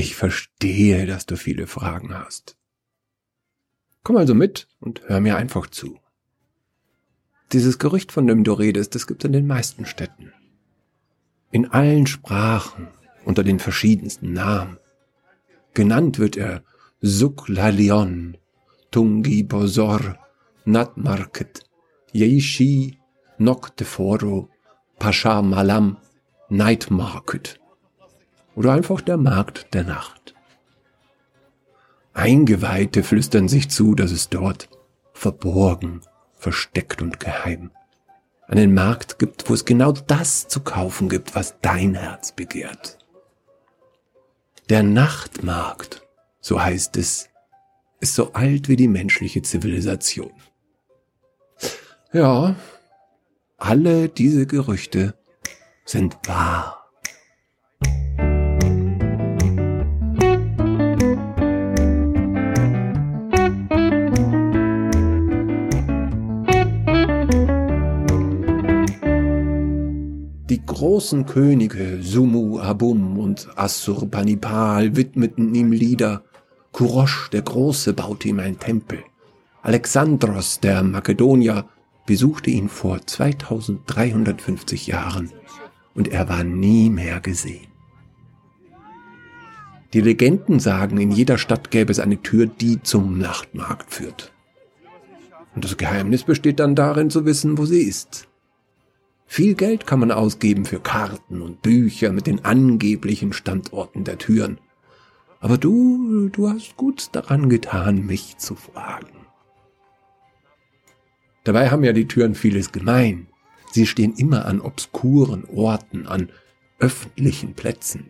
Ich verstehe, dass du viele Fragen hast. Komm also mit und hör mir einfach zu. Dieses Gerücht, von dem du redest, das gibt es in den meisten Städten. In allen Sprachen, unter den verschiedensten Namen. Genannt wird er Suklalion, Tungi Bosor, Natmarket, Yeishi, Nokteforo, Pascha Malam, Night Market. Oder einfach der Markt der Nacht. Eingeweihte flüstern sich zu, dass es dort verborgen, versteckt und geheim einen Markt gibt, wo es genau das zu kaufen gibt, was dein Herz begehrt. Der Nachtmarkt, so heißt es, ist so alt wie die menschliche Zivilisation. Ja, alle diese Gerüchte sind wahr. Großen Könige Sumu Abum und Assurbanipal widmeten ihm Lieder. Kurosh der Große baute ihm einen Tempel. Alexandros der Makedonier besuchte ihn vor 2350 Jahren und er war nie mehr gesehen. Die Legenden sagen, in jeder Stadt gäbe es eine Tür, die zum Nachtmarkt führt. Und das Geheimnis besteht dann darin zu wissen, wo sie ist. Viel Geld kann man ausgeben für Karten und Bücher mit den angeblichen Standorten der Türen. Aber du, du hast gut daran getan, mich zu fragen. Dabei haben ja die Türen vieles gemein. Sie stehen immer an obskuren Orten, an öffentlichen Plätzen.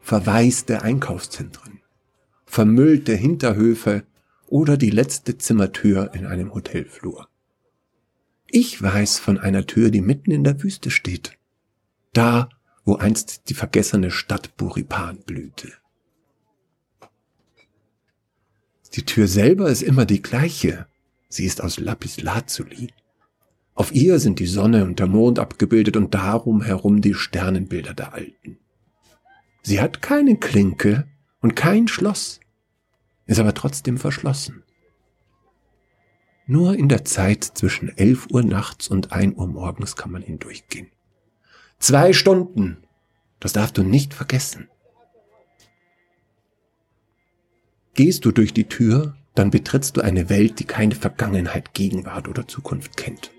Verwaiste Einkaufszentren, vermüllte Hinterhöfe oder die letzte Zimmertür in einem Hotelflur. Ich weiß von einer Tür, die mitten in der Wüste steht. Da, wo einst die vergessene Stadt Buripan blühte. Die Tür selber ist immer die gleiche. Sie ist aus Lapis Lazuli. Auf ihr sind die Sonne und der Mond abgebildet und darum herum die Sternenbilder der Alten. Sie hat keine Klinke und kein Schloss, ist aber trotzdem verschlossen. Nur in der Zeit zwischen 11 Uhr nachts und 1 Uhr morgens kann man hindurchgehen. Zwei Stunden. Das darfst du nicht vergessen. Gehst du durch die Tür, dann betrittst du eine Welt, die keine Vergangenheit, Gegenwart oder Zukunft kennt.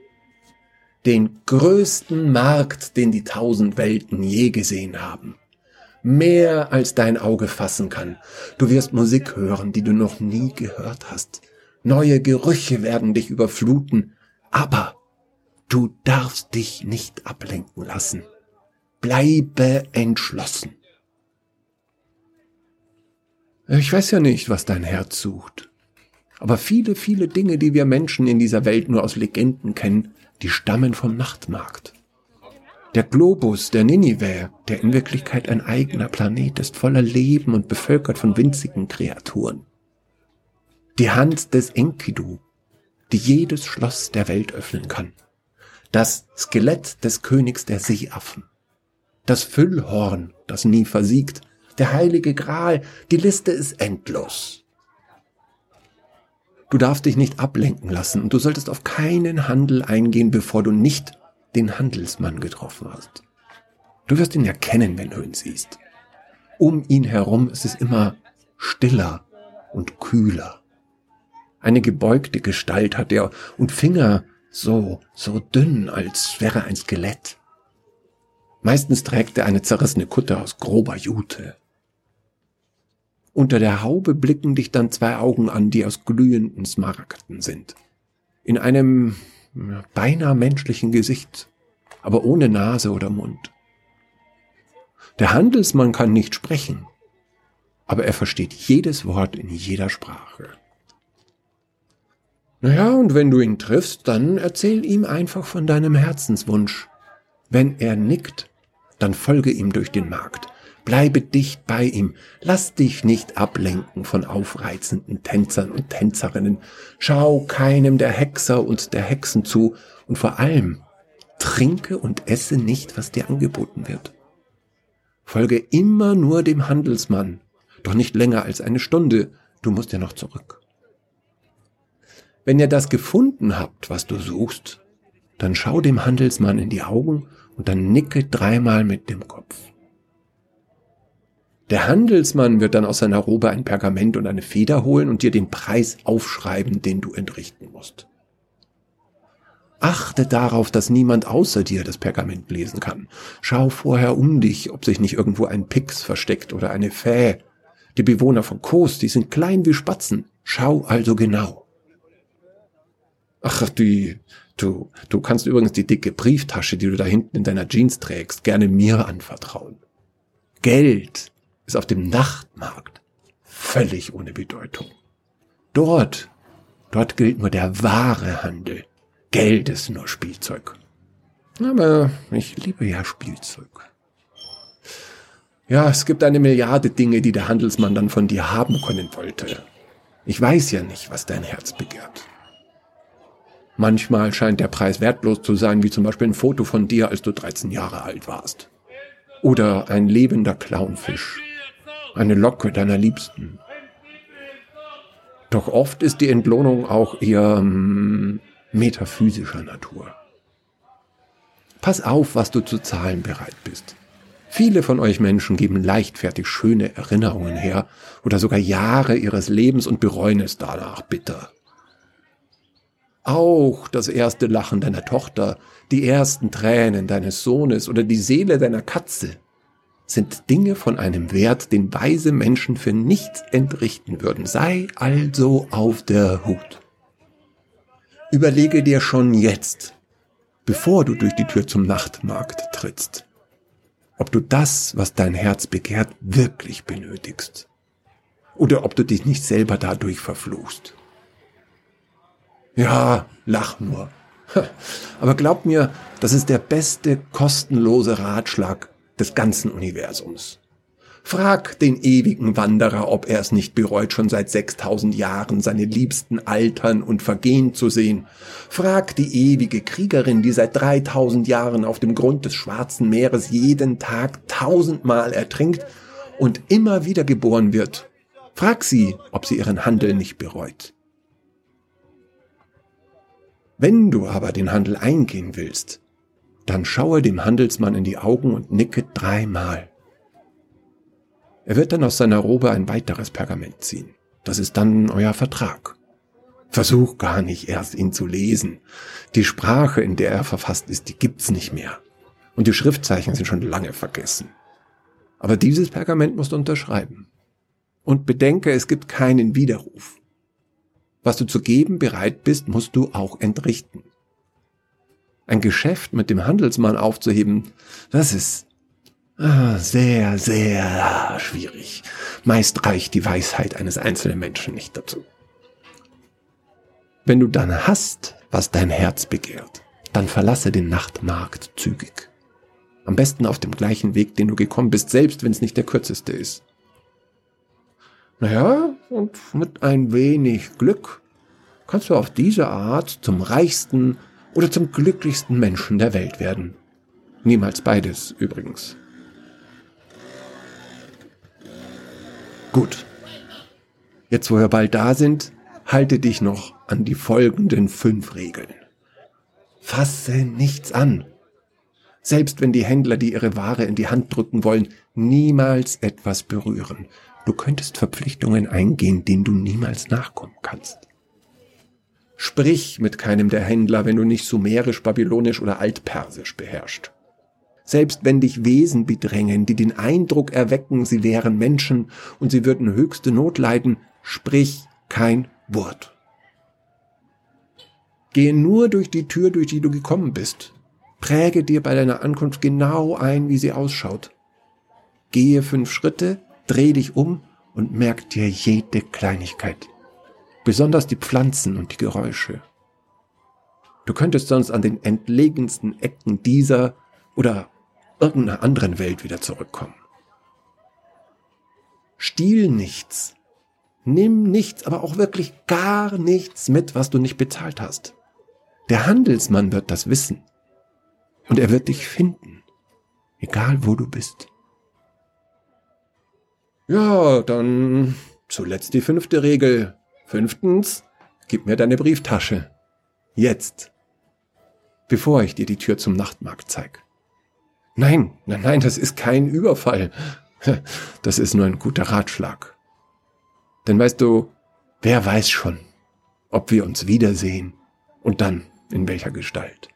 Den größten Markt, den die tausend Welten je gesehen haben. Mehr als dein Auge fassen kann. Du wirst Musik hören, die du noch nie gehört hast. Neue Gerüche werden dich überfluten, aber du darfst dich nicht ablenken lassen. Bleibe entschlossen. Ich weiß ja nicht, was dein Herz sucht. Aber viele, viele Dinge, die wir Menschen in dieser Welt nur aus Legenden kennen, die stammen vom Nachtmarkt. Der Globus, der Ninive, der in Wirklichkeit ein eigener Planet ist, voller Leben und bevölkert von winzigen Kreaturen die Hand des Enkidu, die jedes Schloss der Welt öffnen kann, das Skelett des Königs der Seeaffen, das Füllhorn, das nie versiegt, der heilige Gral, die Liste ist endlos. Du darfst dich nicht ablenken lassen und du solltest auf keinen Handel eingehen, bevor du nicht den Handelsmann getroffen hast. Du wirst ihn erkennen, wenn du ihn siehst. Um ihn herum ist es immer stiller und kühler. Eine gebeugte Gestalt hat er und Finger so, so dünn, als wäre ein Skelett. Meistens trägt er eine zerrissene Kutte aus grober Jute. Unter der Haube blicken dich dann zwei Augen an, die aus glühenden Smaragden sind. In einem beinahe menschlichen Gesicht, aber ohne Nase oder Mund. Der Handelsmann kann nicht sprechen, aber er versteht jedes Wort in jeder Sprache. Naja, und wenn du ihn triffst, dann erzähl ihm einfach von deinem Herzenswunsch. Wenn er nickt, dann folge ihm durch den Markt. Bleibe dicht bei ihm. Lass dich nicht ablenken von aufreizenden Tänzern und Tänzerinnen. Schau keinem der Hexer und der Hexen zu und vor allem trinke und esse nicht, was dir angeboten wird. Folge immer nur dem Handelsmann, doch nicht länger als eine Stunde, du musst ja noch zurück. Wenn ihr das gefunden habt, was du suchst, dann schau dem Handelsmann in die Augen und dann nicke dreimal mit dem Kopf. Der Handelsmann wird dann aus seiner Robe ein Pergament und eine Feder holen und dir den Preis aufschreiben, den du entrichten musst. Achte darauf, dass niemand außer dir das Pergament lesen kann. Schau vorher um dich, ob sich nicht irgendwo ein Pix versteckt oder eine Fäh. Die Bewohner von Kos, die sind klein wie Spatzen. Schau also genau. Ach, die, du, du kannst übrigens die dicke Brieftasche, die du da hinten in deiner Jeans trägst, gerne mir anvertrauen. Geld ist auf dem Nachtmarkt völlig ohne Bedeutung. Dort, dort gilt nur der wahre Handel. Geld ist nur Spielzeug. Aber ich liebe ja Spielzeug. Ja, es gibt eine Milliarde Dinge, die der Handelsmann dann von dir haben können wollte. Ich weiß ja nicht, was dein Herz begehrt. Manchmal scheint der Preis wertlos zu sein, wie zum Beispiel ein Foto von dir, als du 13 Jahre alt warst. Oder ein lebender Clownfisch eine Locke deiner Liebsten. Doch oft ist die Entlohnung auch eher hm, metaphysischer Natur. Pass auf, was du zu zahlen bereit bist. Viele von euch Menschen geben leichtfertig schöne Erinnerungen her oder sogar Jahre ihres Lebens und bereuen es danach bitter. Auch das erste Lachen deiner Tochter, die ersten Tränen deines Sohnes oder die Seele deiner Katze sind Dinge von einem Wert, den weise Menschen für nichts entrichten würden. Sei also auf der Hut. Überlege dir schon jetzt, bevor du durch die Tür zum Nachtmarkt trittst, ob du das, was dein Herz begehrt, wirklich benötigst. Oder ob du dich nicht selber dadurch verfluchst. Ja, lach nur. Aber glaub mir, das ist der beste kostenlose Ratschlag, des ganzen Universums. Frag den ewigen Wanderer, ob er es nicht bereut, schon seit 6000 Jahren seine Liebsten altern und vergehen zu sehen. Frag die ewige Kriegerin, die seit 3000 Jahren auf dem Grund des Schwarzen Meeres jeden Tag tausendmal ertrinkt und immer wieder geboren wird. Frag sie, ob sie ihren Handel nicht bereut. Wenn du aber den Handel eingehen willst, dann schaue dem Handelsmann in die Augen und nicke dreimal. Er wird dann aus seiner Robe ein weiteres Pergament ziehen. Das ist dann euer Vertrag. Versuch gar nicht erst ihn zu lesen. Die Sprache, in der er verfasst ist, die gibt's nicht mehr. Und die Schriftzeichen sind schon lange vergessen. Aber dieses Pergament musst du unterschreiben. Und bedenke, es gibt keinen Widerruf. Was du zu geben bereit bist, musst du auch entrichten ein Geschäft mit dem Handelsmann aufzuheben, das ist ah, sehr, sehr schwierig. Meist reicht die Weisheit eines einzelnen Menschen nicht dazu. Wenn du dann hast, was dein Herz begehrt, dann verlasse den Nachtmarkt zügig. Am besten auf dem gleichen Weg, den du gekommen bist, selbst wenn es nicht der kürzeste ist. Naja, und mit ein wenig Glück kannst du auf diese Art zum reichsten oder zum glücklichsten Menschen der Welt werden. Niemals beides übrigens. Gut. Jetzt, wo wir bald da sind, halte dich noch an die folgenden fünf Regeln. Fasse nichts an. Selbst wenn die Händler dir ihre Ware in die Hand drücken wollen, niemals etwas berühren. Du könntest Verpflichtungen eingehen, denen du niemals nachkommen kannst. Sprich mit keinem der Händler, wenn du nicht Sumerisch, Babylonisch oder Altpersisch beherrschst. Selbst wenn dich Wesen bedrängen, die den Eindruck erwecken, sie wären Menschen und sie würden höchste Not leiden, sprich kein Wort. Gehe nur durch die Tür, durch die du gekommen bist. Präge dir bei deiner Ankunft genau ein, wie sie ausschaut. Gehe fünf Schritte, dreh dich um und merk dir jede Kleinigkeit besonders die Pflanzen und die Geräusche. Du könntest sonst an den entlegensten Ecken dieser oder irgendeiner anderen Welt wieder zurückkommen. Stiehl nichts. Nimm nichts, aber auch wirklich gar nichts mit, was du nicht bezahlt hast. Der Handelsmann wird das wissen. Und er wird dich finden, egal wo du bist. Ja, dann zuletzt die fünfte Regel. Fünftens, gib mir deine Brieftasche. Jetzt. Bevor ich dir die Tür zum Nachtmarkt zeig. Nein, nein, nein, das ist kein Überfall. Das ist nur ein guter Ratschlag. Denn weißt du, wer weiß schon, ob wir uns wiedersehen und dann in welcher Gestalt.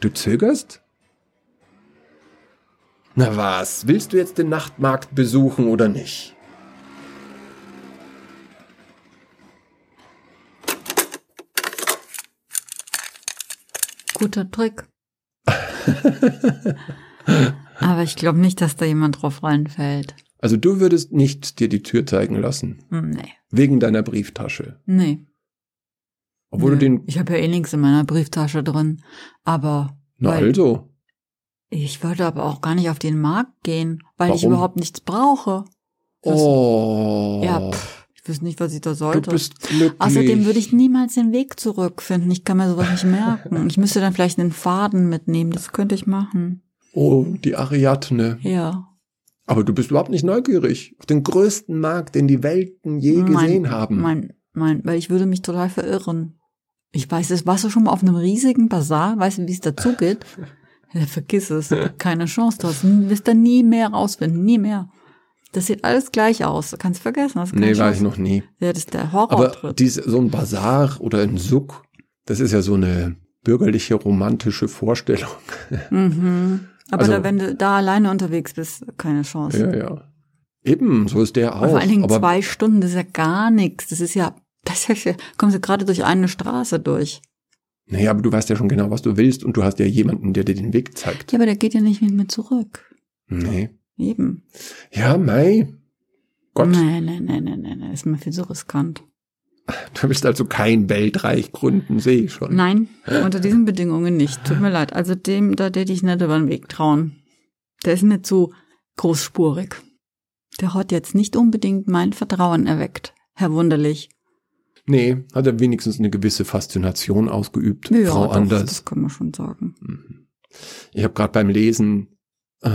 Du zögerst? Na was, willst du jetzt den Nachtmarkt besuchen oder nicht? Guter Trick. Aber ich glaube nicht, dass da jemand drauf reinfällt. Also du würdest nicht dir die Tür zeigen lassen. Nee. Wegen deiner Brieftasche. Nee. Obwohl Nö. du den. Ich habe ja eh nichts in meiner Brieftasche drin. Aber Na also. Ich wollte aber auch gar nicht auf den Markt gehen, weil ich Warum? überhaupt nichts brauche. Das- Oh. Ja, pff, ich weiß nicht, was ich da du sollte. bist glücklich. Außerdem würde ich niemals den Weg zurückfinden. Ich kann mir sowas nicht merken. Ich müsste dann vielleicht einen Faden mitnehmen. Das könnte ich machen. Oh, die Ariadne. Ja. Aber du bist überhaupt nicht neugierig. Auf den größten Markt, den die Welten je gesehen haben. Mein, mein, weil ich würde mich total verirren. Ich weiß es, warst du schon mal auf einem riesigen Bazar? Weißt du, wie es dazu geht? Ja, vergiss es. Keine Chance. Du hast, wirst da nie mehr rausfinden. Nie mehr. Das sieht alles gleich aus. Du kannst vergessen. Das keine nee, war ich noch nie. Ja, das ist der Aber Horrortritt. diese, so ein Bazar oder ein Suck, das ist ja so eine bürgerliche, romantische Vorstellung. Mhm. Aber Also- da, wenn du da alleine unterwegs bist, keine Chance. Ja, ja. Eben, so ist der auch. Und vor allen Dingen Aber zwei Stunden, das ist ja gar nichts. Das ist ja, das ist ja, kommst du gerade durch eine Straße durch. Nee, aber du weißt ja schon genau, was du willst und du hast ja jemanden, der dir den Weg zeigt. Ja, aber der geht ja nicht mit mir zurück. Nee. Eben. Ja, Mai. Gott, Nein, nein, nein, nein, nein, nein, ist mir viel zu riskant. du willst also kein Weltreich gründen, sehe ich schon. Nein, unter diesen Bedingungen nicht. Tut mir leid. Also dem, da hätte ich nicht über den Weg trauen. Der ist mir zu großspurig. Der hat jetzt nicht unbedingt mein Vertrauen erweckt. Herr Wunderlich. Nee, hat er wenigstens eine gewisse Faszination ausgeübt, Ja, Frau doch, Anders. das kann man schon sagen. Mhm. Ich habe gerade beim Lesen äh,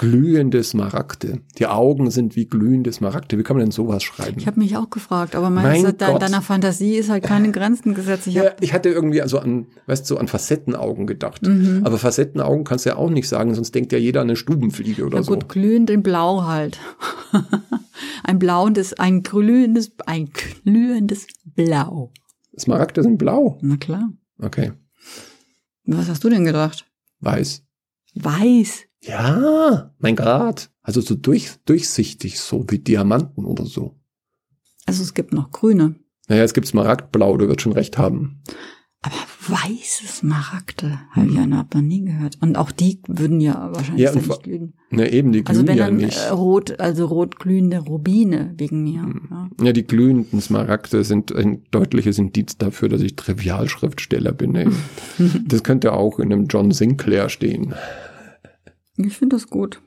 glühende Smaragde. Die Augen sind wie glühende Smaragde. Wie kann man denn sowas schreiben? Ich habe mich auch gefragt, aber Mein du, de deiner Fantasie ist halt keine Grenzen gesetzt. Ich ja, ich hatte irgendwie also an, weißt du, so an Facettenaugen gedacht. Mhm. Aber Facettenaugen kannst du ja auch nicht sagen, sonst denkt ja jeder an eine Stubenfliege oder ja so. gut, glühend in Blau halt. ein blauendes, ein glühendes, ein glühendes Blau. Smaragde sind blau. Na klar. Okay. Was hast du denn gedacht? Weiß. Weiß. Ja, mein Gott. Also so durch, durchsichtig, so wie Diamanten oder so. Also es gibt noch grüne. Naja, es gibt Smaragdblau, du wirst schon recht haben. Aber weiße Smaragde habe ich ja noch nie gehört. Und auch die würden ja wahrscheinlich Ja, nicht glühen. Na eben, die glühen Also wenn ja dann nicht. äh, rot, also rot glühende Rubine wegen mir. Hm. Ja. Ja, die glühenden Smaragde sind ein deutliches Indiz dafür, dass ich Trivialschriftsteller bin. Ey. Das könnte auch in einem John Sinclair stehen. Ich finde das gut.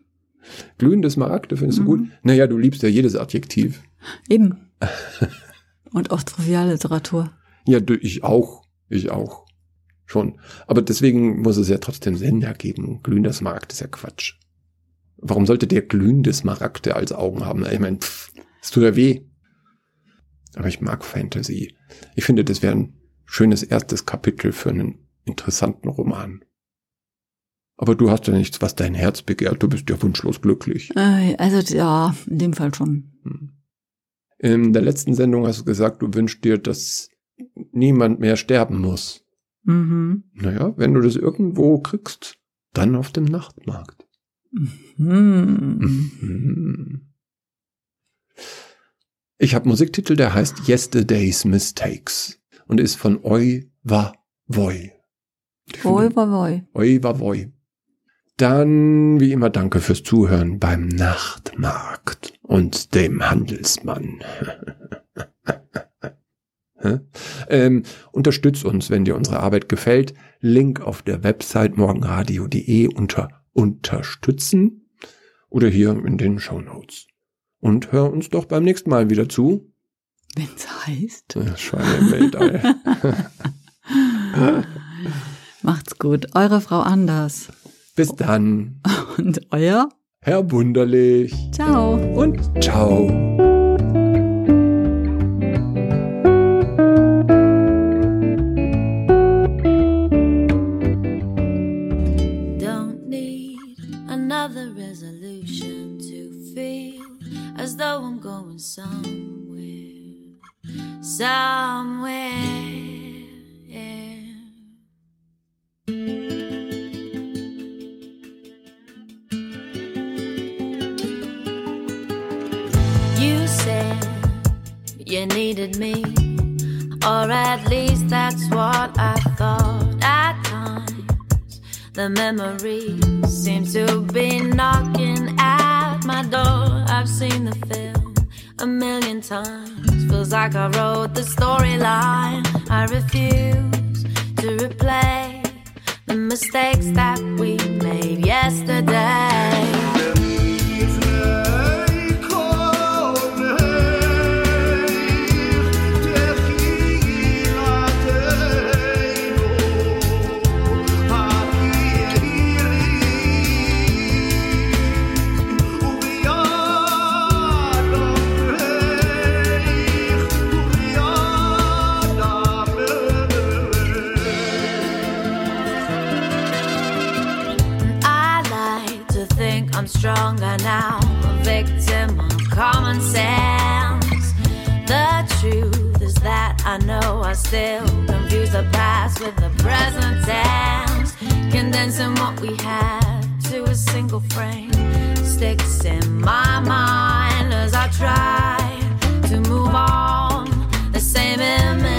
Glühende Smaragde findest du Mhm. gut? Naja, du liebst ja jedes Adjektiv. Eben. Und auch Trivialliteratur. Ja, du, ich auch. Ich auch. Schon. Aber deswegen muss es ja trotzdem Sender geben. Glühender Smaragd ist ja Quatsch. Warum sollte der glühende Smaragde als Augen haben? Ich meine, es tut ja weh. Aber ich mag Fantasy. Ich finde, das wäre ein schönes erstes Kapitel für einen interessanten Roman. Aber du hast ja nichts, was dein Herz begehrt. Du bist ja wunschlos glücklich. Äh, also ja, in dem Fall schon. Hm. In der letzten Sendung hast du gesagt, du wünschst dir, dass niemand mehr sterben muss. Mhm. Naja, wenn du das irgendwo kriegst, dann auf dem Nachtmarkt. Mhm. Mhm. Ich habe Musiktitel, der heißt Yesterday's Mistakes und ist von Oi Wa Voi. Woi, woi, woi. Oi Wa Voi. Dann, wie immer, danke fürs Zuhören beim Nachtmarkt und dem Handelsmann. Ähm, unterstütz uns, wenn dir unsere Arbeit gefällt. Link auf der Website morgenradio.de unter Unterstützen oder hier in den Show Notes. Und hör uns doch beim nächsten Mal wieder zu. Wenn's heißt. Äh, Schweine im Weltall. Macht's gut. Eure Frau Anders. Bis dann. Und euer? Herr Wunderlich. Ciao. Und ciao. Don't The memories seem to be knocking at my door. I've seen the film a million times. Feels like I wrote the storyline. I refuse to replay the mistakes that we made yesterday. I know I still confuse the past with the present tense. Condensing what we had to a single frame sticks in my mind as I try to move on. The same image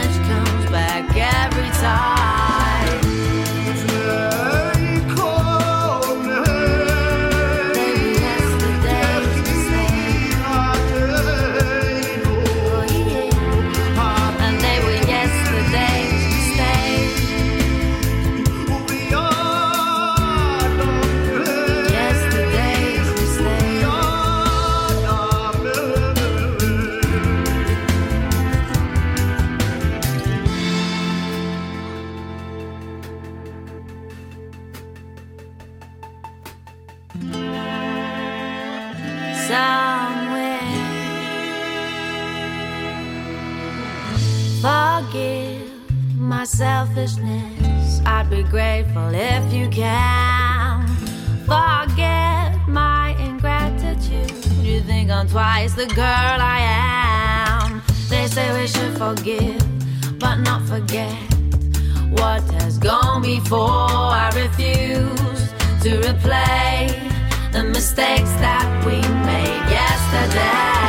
the girl I am. They say we should forgive, but not forget what has gone before. I refuse to replay the mistakes that we made yesterday.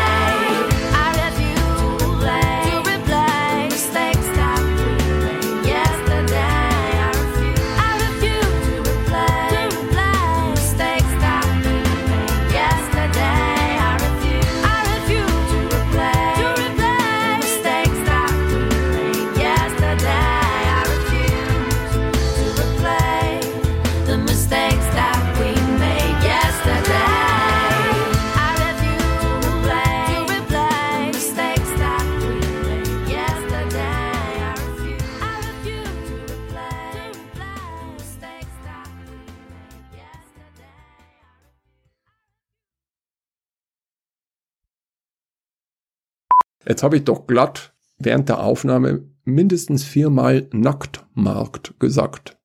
Jetzt habe ich doch glatt während der Aufnahme mindestens viermal Nacktmarkt gesagt.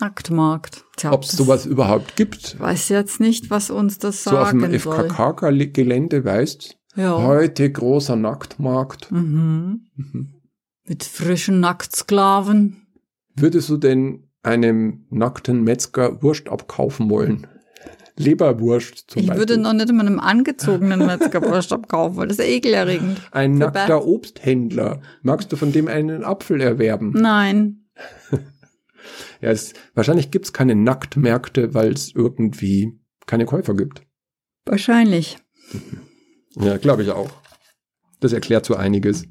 Nacktmarkt. Ob es sowas überhaupt gibt. Ich weiß jetzt nicht, was uns das So auf sagen dem soll. FKK-Gelände, weißt Ja. Heute großer Nacktmarkt. Mhm. Mit frischen Nacktsklaven. Würdest du denn einem nackten Metzger Wurst abkaufen wollen? Leberwurst zum ich Beispiel. würde noch nicht mal einem angezogenen Metzgerwurst abkaufen, weil das ist ekelerregend. Ein Für nackter Obsthändler. Magst du von dem einen Apfel erwerben? Nein. Ja, es, wahrscheinlich gibt's keine Nacktmärkte, weil es irgendwie keine Käufer gibt. Wahrscheinlich. Ja, glaube ich auch. Das erklärt so einiges.